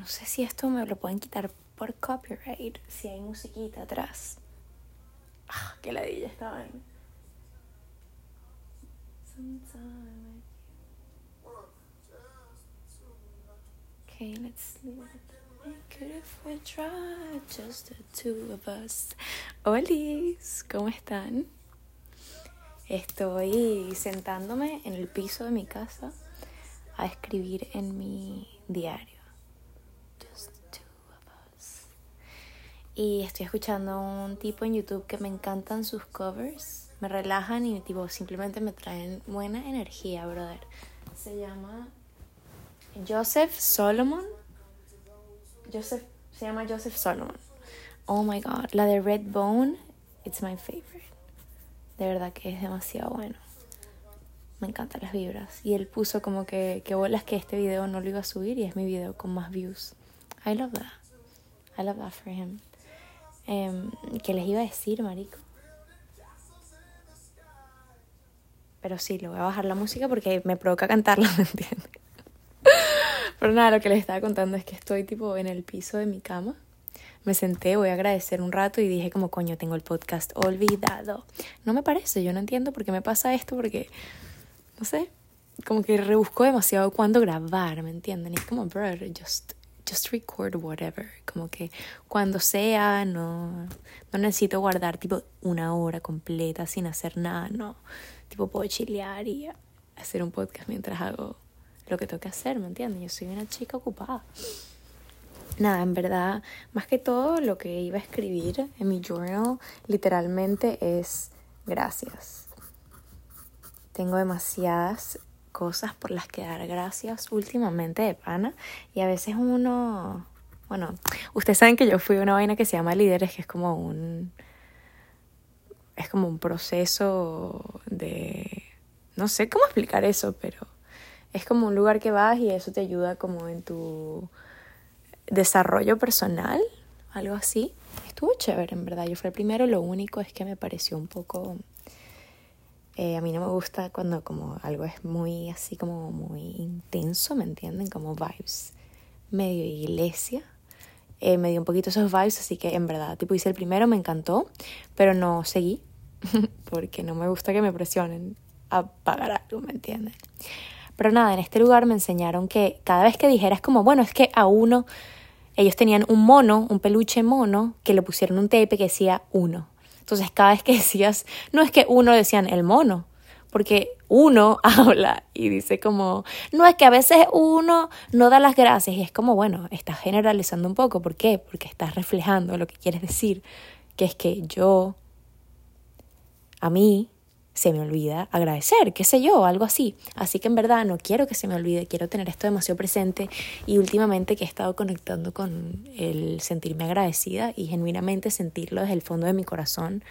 no sé si esto me lo pueden quitar por copyright, si hay musiquita atrás. Ah, que ladilla estaba en. Okay, let's leave it. try just the two of us. Olis, ¿cómo están? Estoy sentándome en el piso de mi casa a escribir en mi diario. Y estoy escuchando a un tipo en YouTube que me encantan sus covers. Me relajan y tipo simplemente me traen buena energía, brother. Se llama Joseph Solomon. Joseph, se llama Joseph Solomon. Oh my god, la de Red Bone, it's my favorite. De verdad que es demasiado bueno. Me encantan las vibras. Y él puso como que, que bolas que este video no lo iba a subir y es mi video con más views. I love that. I love that for him. Um, ¿Qué les iba a decir, marico? Pero sí, lo voy a bajar la música porque me provoca cantarla, ¿me entiendes? Pero nada, lo que les estaba contando es que estoy tipo en el piso de mi cama. Me senté, voy a agradecer un rato y dije como coño, tengo el podcast olvidado. No me parece, yo no entiendo por qué me pasa esto porque, no sé, como que rebusco demasiado cuándo grabar, ¿me entienden? Y es como, bro, just, just record whatever. Como que cuando sea, no, no necesito guardar tipo una hora completa sin hacer nada, no. Tipo puedo chilear y hacer un podcast mientras hago lo que tengo que hacer, ¿me entiendes? Yo soy una chica ocupada. Nada, en verdad, más que todo lo que iba a escribir en mi journal literalmente es gracias. Tengo demasiadas cosas por las que dar gracias últimamente de pana y a veces uno, bueno, ustedes saben que yo fui a una vaina que se llama líderes, que es como un es como un proceso de no sé cómo explicar eso, pero es como un lugar que vas y eso te ayuda como en tu desarrollo personal, algo así. Estuvo chévere, en verdad. Yo fui el primero, lo único es que me pareció un poco... Eh, a mí no me gusta cuando como algo es muy así como muy intenso, ¿me entienden? Como vibes medio iglesia. Eh, me dio un poquito esos vibes, así que en verdad, tipo hice el primero, me encantó, pero no seguí porque no me gusta que me presionen a pagar algo, ¿me entienden? Pero nada, en este lugar me enseñaron que cada vez que dijeras como, bueno, es que a uno, ellos tenían un mono, un peluche mono, que le pusieron un tape que decía uno. Entonces cada vez que decías, no es que uno decían el mono, porque uno habla y dice como, no es que a veces uno no da las gracias y es como, bueno, estás generalizando un poco, ¿por qué? Porque estás reflejando lo que quieres decir, que es que yo, a mí, se me olvida agradecer, qué sé yo, algo así. Así que en verdad no quiero que se me olvide, quiero tener esto demasiado presente y últimamente que he estado conectando con el sentirme agradecida y genuinamente sentirlo desde el fondo de mi corazón.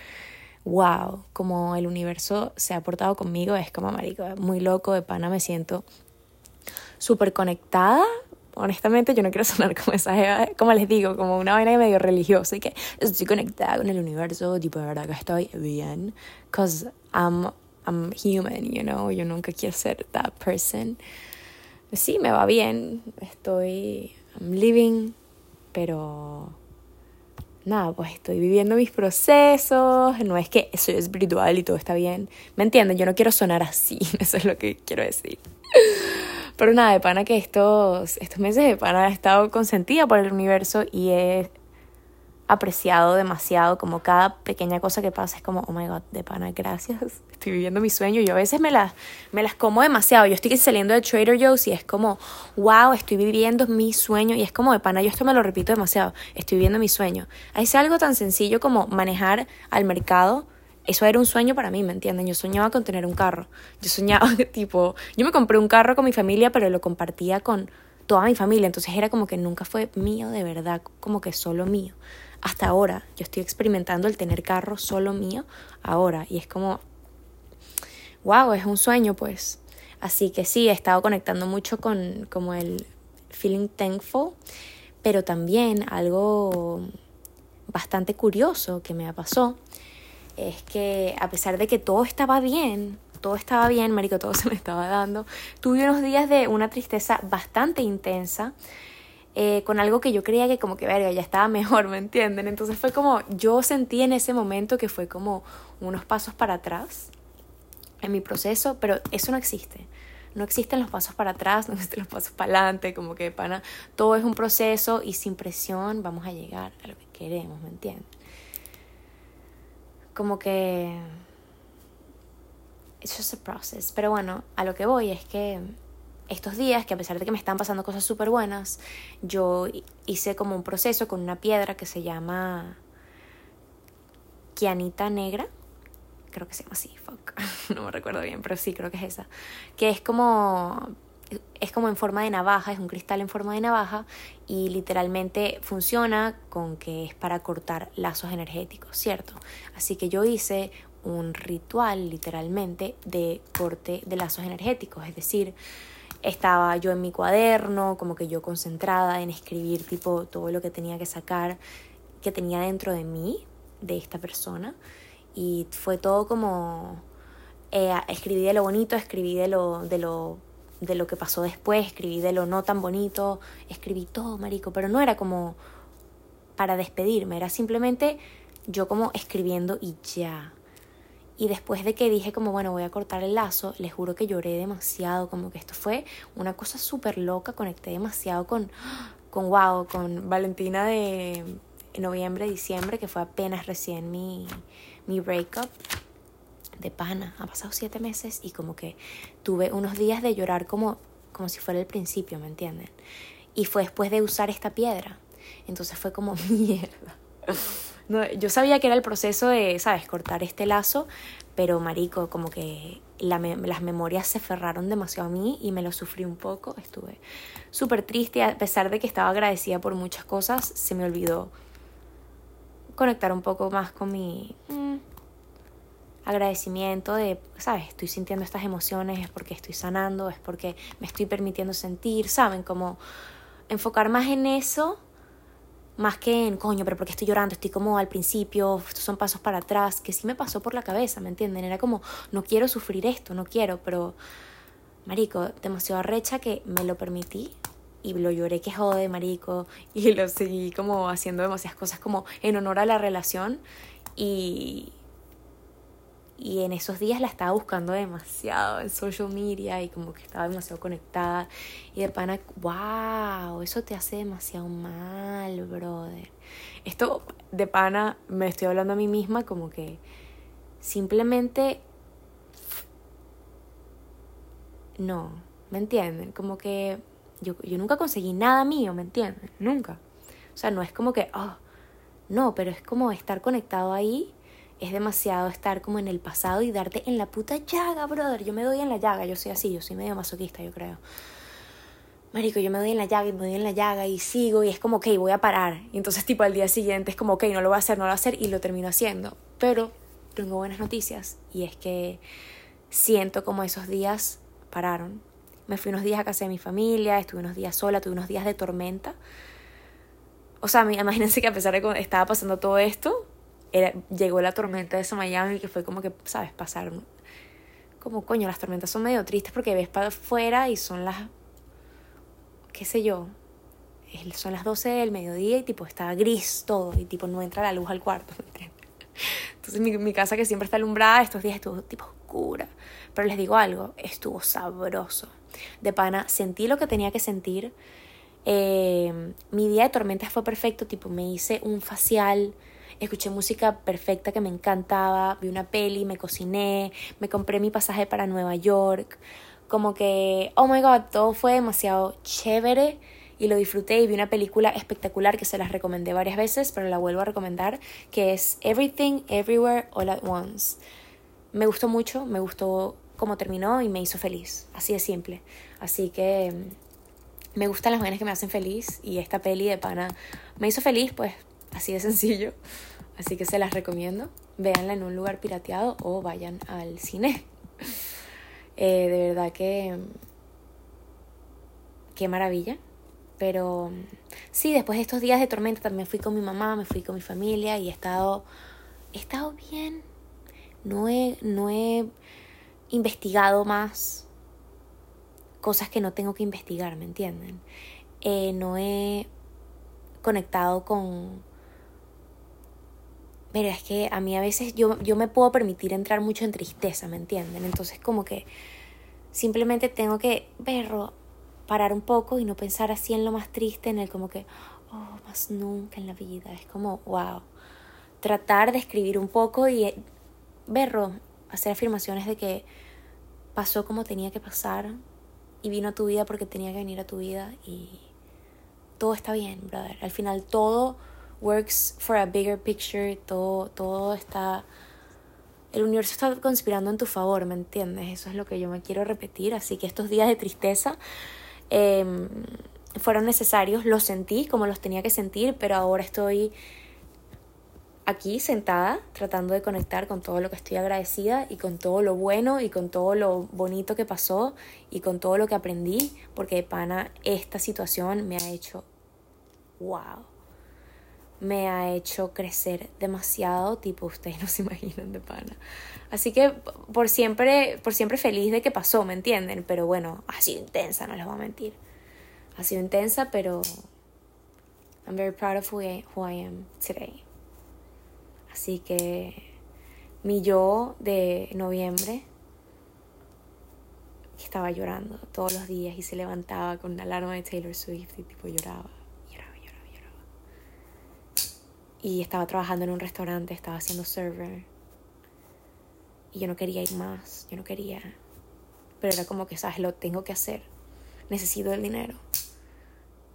Wow, como el universo se ha portado conmigo, es como marico, muy loco, de pana me siento súper conectada honestamente yo no quiero sonar como esa como les digo, como una vaina medio religiosa y que estoy conectada con el universo, tipo de verdad que estoy bien, because I'm, I'm human, you know, yo nunca quiero ser that person. Sí, me va bien, estoy, I'm living, pero nada, pues estoy viviendo mis procesos, no es que soy espiritual y todo está bien, ¿me entienden? Yo no quiero sonar así, eso es lo que quiero decir. Pero nada, de pana que estos, estos meses de pana he estado consentida por el universo y he apreciado demasiado como cada pequeña cosa que pasa es como, oh my god, de pana, gracias, estoy viviendo mi sueño. Yo a veces me las, me las como demasiado. Yo estoy saliendo de Trader Joe's y es como, wow, estoy viviendo mi sueño. Y es como, de pana, yo esto me lo repito demasiado, estoy viviendo mi sueño. Es algo tan sencillo como manejar al mercado eso era un sueño para mí, ¿me entienden? Yo soñaba con tener un carro. Yo soñaba, tipo, yo me compré un carro con mi familia, pero lo compartía con toda mi familia. Entonces era como que nunca fue mío de verdad, como que solo mío. Hasta ahora, yo estoy experimentando el tener carro solo mío ahora. Y es como, wow, es un sueño, pues. Así que sí, he estado conectando mucho con como el feeling thankful, pero también algo bastante curioso que me pasó es que a pesar de que todo estaba bien, todo estaba bien, marico, todo se me estaba dando, tuve unos días de una tristeza bastante intensa. eh, con algo que yo creía que como que, verga, ya estaba mejor, ¿me entienden? Entonces fue como, yo sentí en ese momento que fue como unos pasos para atrás en mi proceso, pero eso no existe. No existen los pasos para atrás, no existen los pasos para adelante, como que pana, todo es un proceso y sin presión vamos a llegar a lo que queremos, ¿me entienden? Como que it's just a process. Pero bueno, a lo que voy es que estos días, que a pesar de que me están pasando cosas súper buenas, yo hice como un proceso con una piedra que se llama Kianita Negra. Creo que se llama así, fuck. No me recuerdo bien, pero sí, creo que es esa. Que es como. Es como en forma de navaja, es un cristal en forma de navaja y literalmente funciona con que es para cortar lazos energéticos, ¿cierto? Así que yo hice un ritual literalmente de corte de lazos energéticos, es decir, estaba yo en mi cuaderno, como que yo concentrada en escribir tipo todo lo que tenía que sacar, que tenía dentro de mí, de esta persona, y fue todo como, eh, escribí de lo bonito, escribí de lo, de lo de lo que pasó después, escribí de lo no tan bonito, escribí todo, marico, pero no era como para despedirme, era simplemente yo como escribiendo y ya. Y después de que dije como, bueno, voy a cortar el lazo, les juro que lloré demasiado, como que esto fue una cosa súper loca, conecté demasiado con, con wow, con Valentina de noviembre, diciembre, que fue apenas recién mi, mi breakup de pana. Ha pasado siete meses y como que tuve unos días de llorar como, como si fuera el principio, ¿me entienden? Y fue después de usar esta piedra. Entonces fue como mierda. No, yo sabía que era el proceso de, ¿sabes?, cortar este lazo, pero marico, como que las memorias se aferraron demasiado a mí y me lo sufrí un poco. Estuve súper triste, a pesar de que estaba agradecida por muchas cosas, se me olvidó conectar un poco más con mi mm, agradecimiento de, ¿sabes? Estoy sintiendo estas emociones, es porque estoy sanando, es porque me estoy permitiendo sentir, ¿saben? Como enfocar más en eso más que en, coño, pero porque estoy llorando? Estoy como al principio, estos son pasos para atrás, que sí me pasó por la cabeza, ¿me entienden? Era como, no quiero sufrir esto, no quiero, pero, marico, demasiado arrecha que me lo permití y lo lloré que jode, marico, y lo seguí como haciendo demasiadas cosas como en honor a la relación y, y en esos días la estaba buscando demasiado en social media y como que estaba demasiado conectada y de pana, wow, eso te hace demasiado mal, brother. Esto de pana me estoy hablando a mí misma como que simplemente no, ¿me entienden? Como que yo, yo nunca conseguí nada mío, ¿me entienden? Nunca. O sea, no es como que, oh, no, pero es como estar conectado ahí es demasiado estar como en el pasado y darte en la puta llaga, brother. Yo me doy en la llaga, yo soy así, yo soy medio masoquista, yo creo. Marico, yo me doy en la llaga y me doy en la llaga y sigo y es como, ok, voy a parar. Y entonces tipo al día siguiente es como, ok, no lo voy a hacer, no lo voy a hacer y lo termino haciendo. Pero tengo buenas noticias y es que siento como esos días pararon. Me fui unos días a casa de mi familia, estuve unos días sola, tuve unos días de tormenta. O sea, imagínense que a pesar de que estaba pasando todo esto, llegó la tormenta de Miami que fue como que, ¿sabes? Pasar como coño, las tormentas son medio tristes porque ves para afuera y son las, qué sé yo, son las 12 del mediodía y tipo está gris todo y tipo no entra la luz al cuarto, Entonces mi, mi casa que siempre está alumbrada estos días estuvo tipo oscura, pero les digo algo, estuvo sabroso. De pana, sentí lo que tenía que sentir. Eh, mi día de tormentas fue perfecto, tipo me hice un facial, escuché música perfecta que me encantaba, vi una peli, me cociné, me compré mi pasaje para Nueva York, como que, oh my god, todo fue demasiado chévere y lo disfruté y vi una película espectacular que se las recomendé varias veces, pero la vuelvo a recomendar, que es Everything Everywhere All at Once. Me gustó mucho, me gustó cómo terminó y me hizo feliz, así de simple. Así que mm, me gustan las vainas que me hacen feliz y esta peli de pana me hizo feliz, pues así de sencillo. Así que se las recomiendo. Véanla en un lugar pirateado o vayan al cine. Eh, de verdad que. Qué maravilla. Pero sí, después de estos días de tormenta también fui con mi mamá, me fui con mi familia y he estado. He estado bien. No he, no he investigado más cosas que no tengo que investigar, ¿me entienden? eh, no he conectado con... Mira, es que a mí a veces yo, yo me puedo permitir entrar mucho en tristeza, ¿me entienden? Entonces como que simplemente tengo que, verlo, parar un poco y no pensar así en lo más triste, en el como que, oh, más nunca en la vida. Es como, wow. Tratar de escribir un poco y eh, verlo, hacer afirmaciones de que pasó como tenía que pasar y vino a tu vida porque tenía que venir a tu vida y todo está bien, brother. Al final todo works for a bigger picture, todo, todo está... El universo está conspirando en tu favor, ¿me entiendes? Eso es lo que yo me quiero repetir. Así que estos días de tristeza em, fueron necesarios, los sentí como los tenía que sentir, pero ahora estoy aquí sentada tratando de conectar con todo lo que estoy agradecida y con todo lo bueno y con todo lo bonito que pasó y con todo lo que aprendí, porque de pana esta situación me ha hecho wow. Me ha hecho crecer demasiado, tipo ustedes no se imaginan de pana. Así que por siempre, por siempre feliz de que pasó, ¿me entienden? Pero bueno, ha sido intensa, no les voy a mentir. Ha sido intensa, pero I'm very proud of who I, who I am today. Así que mi yo de noviembre estaba llorando todos los días y se levantaba con una alarma de Taylor Swift y tipo lloraba, lloraba, lloraba. Y estaba trabajando en un restaurante, estaba haciendo server. Y yo no quería ir más, yo no quería. Pero era como que, ¿sabes? Lo tengo que hacer. Necesito el dinero.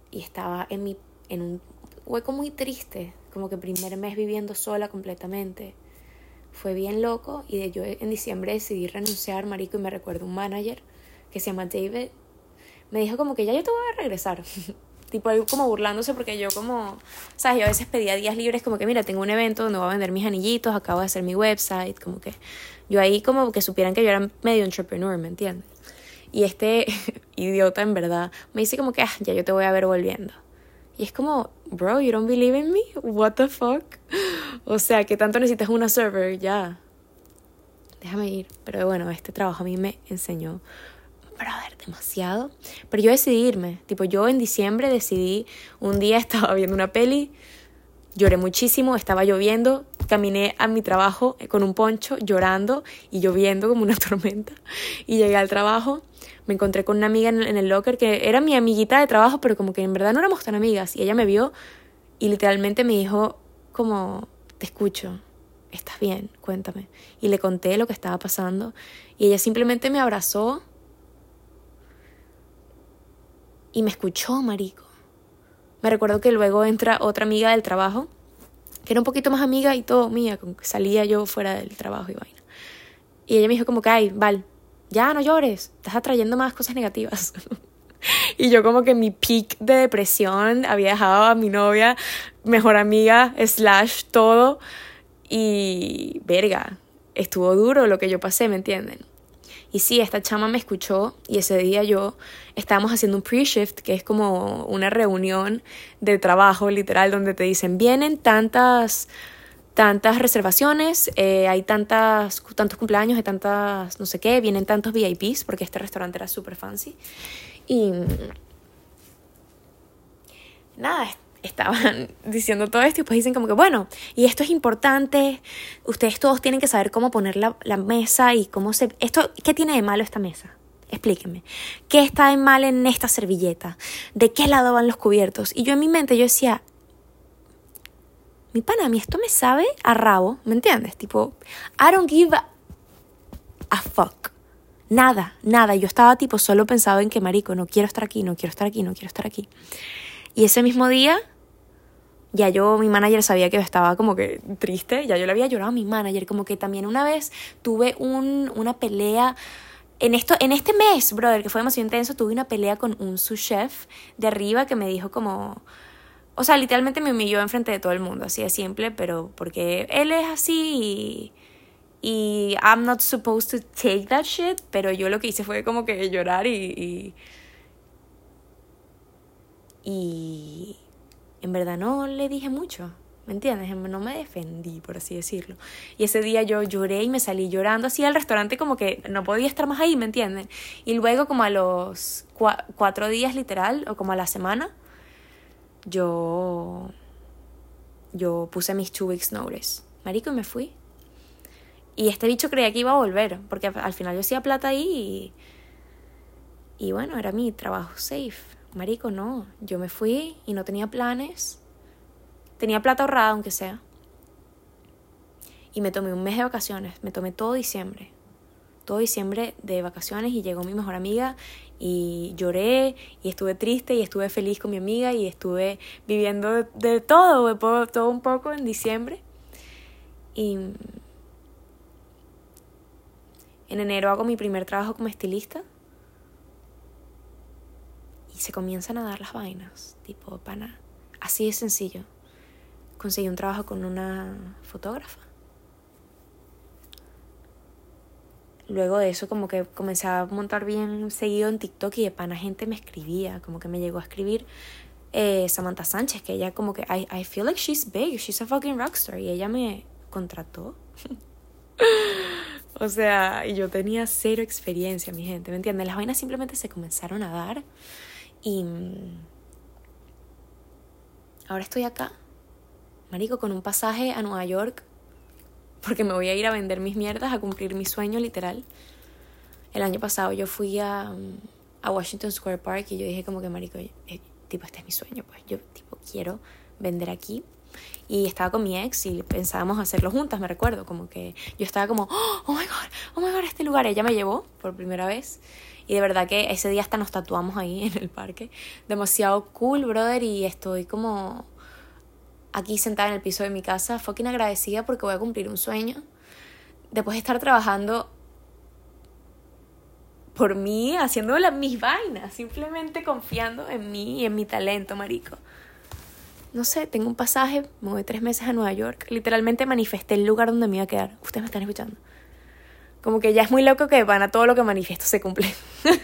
Y estaba en, mi, en un hueco muy triste, como que primer mes viviendo sola completamente. Fue bien loco y yo en diciembre decidí renunciar, marico, y me recuerdo un manager que se llama David. Me dijo como que ya yo te voy a regresar. tipo ahí como burlándose porque yo como, sabes, yo a veces pedía días libres como que mira, tengo un evento donde voy a vender mis anillitos, acabo de hacer mi website, como que yo ahí como que supieran que yo era medio entrepreneur, ¿me entiendes? Y este idiota en verdad me dice como que ah, ya yo te voy a ver volviendo. Y es como, bro, you don't believe in me? What the fuck? O sea, ¿qué tanto necesitas una server? Ya. Déjame ir. Pero bueno, este trabajo a mí me enseñó, brother, demasiado. Pero yo decidí irme. Tipo, yo en diciembre decidí, un día estaba viendo una peli, lloré muchísimo, estaba lloviendo, caminé a mi trabajo con un poncho, llorando y lloviendo como una tormenta. Y llegué al trabajo me encontré con una amiga en, el locker que era mi amiguita de trabajo, pero como que en verdad no éramos tan amigas. Y ella me vio y literalmente me dijo como, te escucho, estás bien, cuéntame. Y le conté lo que estaba pasando y ella simplemente me abrazó y me escuchó, marico. Me recuerdo que luego entra otra amiga del trabajo, que era un poquito más amiga y todo mía, como que salía yo fuera del trabajo y vaina. Y ella me dijo como que, ay, Val, ya no llores, estás atrayendo más cosas negativas. y yo como que mi peak de depresión había dejado a mi novia, mejor amiga, slash todo. Y verga, estuvo duro lo que yo pasé, ¿me entienden? Y sí, esta chama me escuchó y ese día yo estábamos haciendo un pre-shift, que es como una reunión de trabajo literal donde te dicen, vienen tantas tantas reservaciones, eh, hay tantas, tantos cumpleaños, hay tantas, no sé qué, vienen tantos VIPs, porque este restaurante era súper fancy. Y nada, estaban diciendo todo esto y pues dicen como que, bueno, y esto es importante, ustedes todos tienen que saber cómo poner la, la mesa y cómo se... Esto, ¿Qué tiene de malo esta mesa? Explíquenme. ¿Qué está de mal en esta servilleta? ¿De qué lado van los cubiertos? Y yo en mi mente yo decía, mi pana, a mí esto me sabe a rabo, ¿me entiendes? Tipo, I don't give a, fuck. Nada, nada. Yo estaba tipo solo pensaba en que, marico, no quiero estar aquí, no quiero estar aquí, no quiero estar aquí. Y ese mismo día, ya yo, mi manager sabía que estaba como que triste, ya yo le había llorado a mi manager, como que también una vez tuve un, una pelea en, esto, en este mes, brother, que fue demasiado intenso, tuve una pelea con un sous chef de arriba que me dijo como, o sea, literalmente me humilló enfrente de todo el mundo, así de simple, pero porque él es así y, y I'm not supposed to take that shit, pero yo lo que hice fue como que llorar y, y en verdad no le dije mucho. ¿me entiendes? No me defendí, por así decirlo. Y ese día yo lloré y me salí llorando así al restaurante como que no podía estar más ahí, ¿me entienden? Y luego como a los cuatro días literal, o como a la semana, yo, yo puse mis two weeks notice. Marico, y me fui. Y este bicho creía que iba a volver, porque al final yo hacía plata ahí y, y bueno, era mi trabajo safe. Marico, no, yo me fui y no tenía planes. Tenía plata ahorrada, aunque sea. Y me tomé un mes de vacaciones, me tomé todo diciembre. Todo diciembre de vacaciones y llegó mi mejor amiga y lloré y estuve triste y estuve feliz con mi amiga y estuve viviendo de, todo, de todo un poco en diciembre. Y en enero hago mi primer trabajo como estilista. Se comienzan a dar las vainas, tipo, pana. Así de sencillo. Conseguí un trabajo con una fotógrafa. Luego de eso como que comencé a montar bien seguido en TikTok y de pana gente me escribía, como que me llegó a escribir eh, Samantha Sánchez, que ella como que, I, I feel like she's big, she's a fucking rockstar, y ella me contrató. O sea, yo tenía cero experiencia, mi gente, ¿me entienden? Las vainas simplemente se comenzaron a dar y mm, ahora estoy acá, marico, con un pasaje a Nueva York porque me voy a ir a vender mis mierdas, a cumplir mi sueño literal. El año pasado yo fui a, mm, a Washington Square Park y yo dije como que, marico, eh, tipo, este es mi sueño, pues. Yo tipo quiero vender aquí. Y estaba con mi ex y pensábamos hacerlo juntas, me recuerdo, como que yo estaba como, oh my god, oh my god, este lugar, ella me llevó por primera vez y de verdad que ese día hasta nos tatuamos ahí en el parque, demasiado cool, brother, y estoy como aquí sentada en el piso de mi casa, fucking agradecida porque voy a cumplir un sueño, después de estar trabajando por mí, haciendo mis vainas, simplemente confiando en mí y en mi talento, marico no sé, tengo un pasaje, me voy tres meses a Nueva York. Literalmente manifesté el lugar donde me iba a quedar. Ustedes me están escuchando. Como que ya es muy loco que van a todo lo que manifiesto se cumple.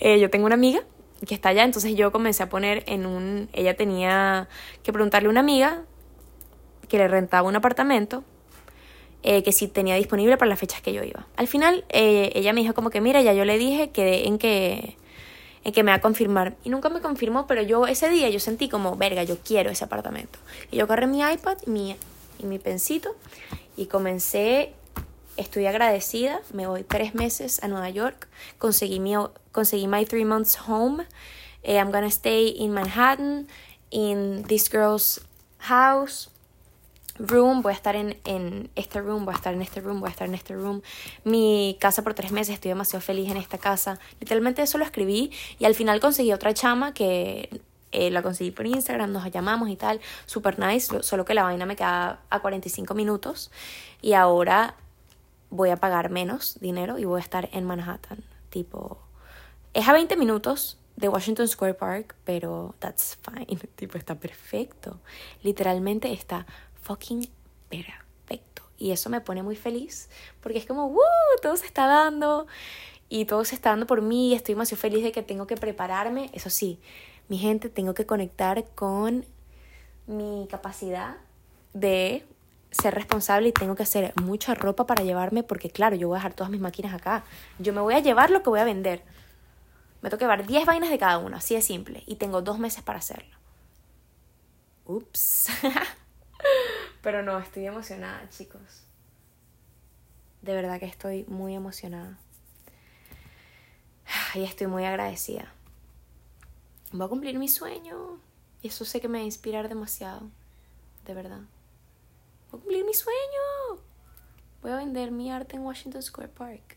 Eh, yo tengo una amiga que está allá, entonces yo comencé a poner en un... Ella tenía que preguntarle a una amiga que le rentaba un apartamento eh, que si tenía disponible para las fechas que yo iba. Al final, eh, ella me dijo como que, mira, ya yo le dije que en que en que me va a confirmar. Y nunca me confirmó, pero yo ese día yo sentí como, verga, yo quiero ese apartamento. Y yo agarré mi iPad y mi, y mi pensito y comencé, estoy agradecida, me voy tres meses a Nueva York, conseguí mi, conseguí my three months home, eh, I'm gonna stay in Manhattan, in this girl's house, room, voy a estar en, en, este room, voy a estar en este room, voy a estar en este room. Mi casa por tres meses, estoy demasiado feliz en esta casa. Literalmente eso lo escribí y al final conseguí otra chama que eh, la conseguí por Instagram, nos llamamos y tal, super nice, solo que la vaina me queda a 45 minutos y ahora voy a pagar menos dinero y voy a estar en Manhattan, tipo, es a 20 minutos de Washington Square Park, pero that's fine, tipo, está perfecto, literalmente está fucking perfecto. Y eso me pone muy feliz porque es como, ¡Woo! Todo se está dando y todo se está dando por mí estoy demasiado feliz de que tengo que prepararme. Eso sí, mi gente, tengo que conectar con mi capacidad de ser responsable y tengo que hacer mucha ropa para llevarme porque claro, yo voy a dejar todas mis máquinas acá. Yo me voy a llevar lo que voy a vender. Me que llevar 10 vainas de cada una, así de simple. Y tengo dos meses para hacerlo. Ups. Pero no, estoy emocionada, chicos. De verdad que estoy muy emocionada. Y estoy muy agradecida. Voy a cumplir mi sueño. Y eso sé que me va a inspirar demasiado. De verdad. Cumplir mi sueño. Voy a vender mi arte en Washington Square Park.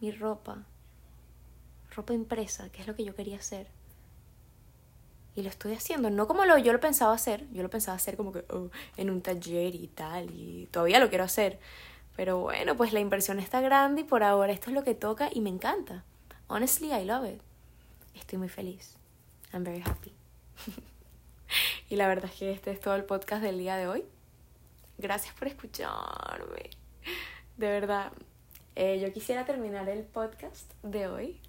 Mi ropa. Ropa impresa, que es lo que yo quería hacer. Y lo estoy haciendo, no como lo, yo lo pensaba hacer, yo lo pensaba hacer como que oh, en un taller y tal, y todavía lo quiero hacer. Pero bueno, pues la inversión está grande y por ahora esto es lo que toca y me encanta. Honestly, I love it. Estoy muy feliz. I'm very happy. y la verdad es que este es todo el podcast del día de hoy. Gracias por escucharme. De verdad, eh, yo quisiera terminar el podcast de hoy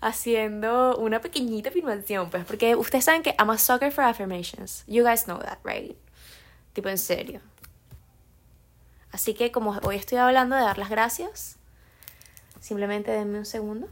haciendo una pequeñita afirmación, pues, porque ustedes saben que I'm a sucker for affirmations. You guys know that, right? Tipo en serio. Así que como hoy estoy hablando de dar las gracias, simplemente denme un segundo.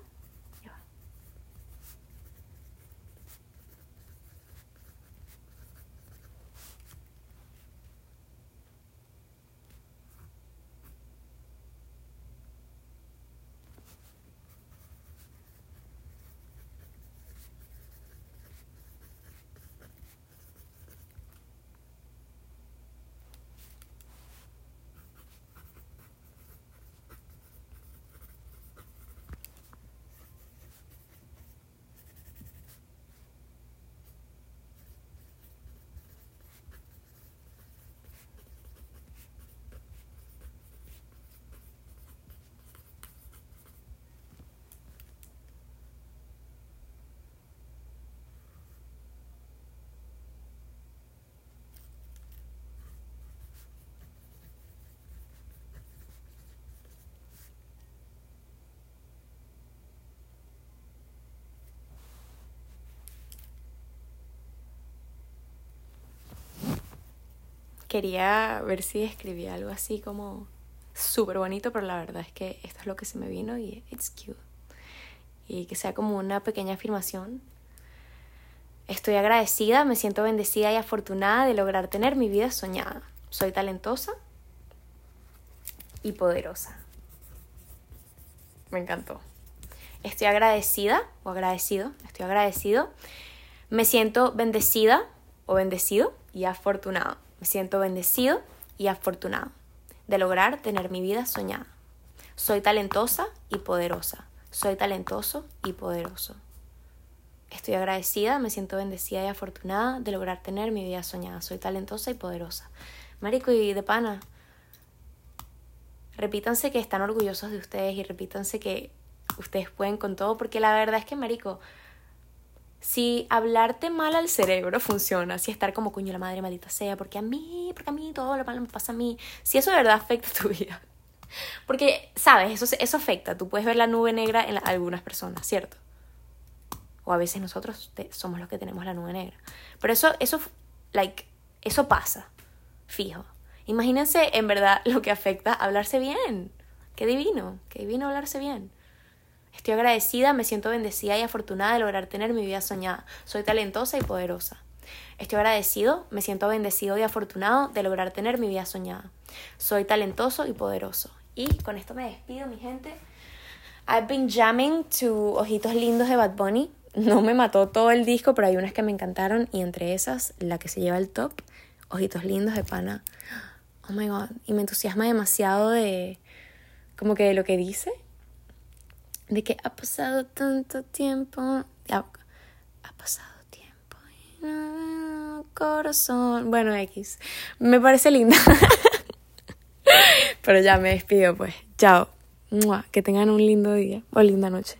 Quería ver si escribía algo así como súper bonito, pero la verdad es que esto es lo que se me vino y it's cute. Y que sea como una pequeña afirmación. Estoy agradecida, me siento bendecida y afortunada de lograr tener mi vida soñada. Soy talentosa y poderosa. Me encantó. Estoy agradecida o agradecido, estoy agradecido. Me siento bendecida o bendecido y afortunado. Me siento bendecido y afortunado de lograr tener mi vida soñada. Soy talentosa y poderosa. Soy talentoso y poderoso. Estoy agradecida, me siento bendecida y afortunada de lograr tener mi vida soñada. Soy talentosa y poderosa. Marico y de pana, repítanse que están orgullosos de ustedes y repítanse que ustedes pueden con todo, porque la verdad es que, Marico, si hablarte mal al cerebro funciona, si estar como coño la madre maldita sea, porque a mí, porque a mí todo lo malo me pasa a mí, si eso de verdad afecta tu vida. Porque, sabes, eso, eso afecta, tú puedes ver la nube negra en algunas personas, ¿cierto? O a veces nosotros somos los que tenemos la nube negra. Pero eso, eso, like, eso pasa, fijo. Imagínense en verdad lo que afecta hablarse bien. Qué divino, qué divino hablarse bien. Estoy agradecida, me siento bendecida y afortunada de lograr tener mi vida soñada. Soy talentosa y poderosa. Estoy agradecido, me siento bendecido y afortunado de lograr tener mi vida soñada. Soy talentoso y poderoso. Y con esto me despido, mi gente. I've been jamming to Ojitos Lindos de Bad Bunny. No me mató todo el disco, pero hay unas que me encantaron y entre esas, la que se lleva el top, Ojitos Lindos de Pana. Oh my god, y me entusiasma demasiado de como que de lo que dice de que ha pasado tanto tiempo, ha, pasado tiempo corazón. Bueno, X, me parece linda. Pero ya me despido, pues. Chao. Que tengan un lindo día o linda noche.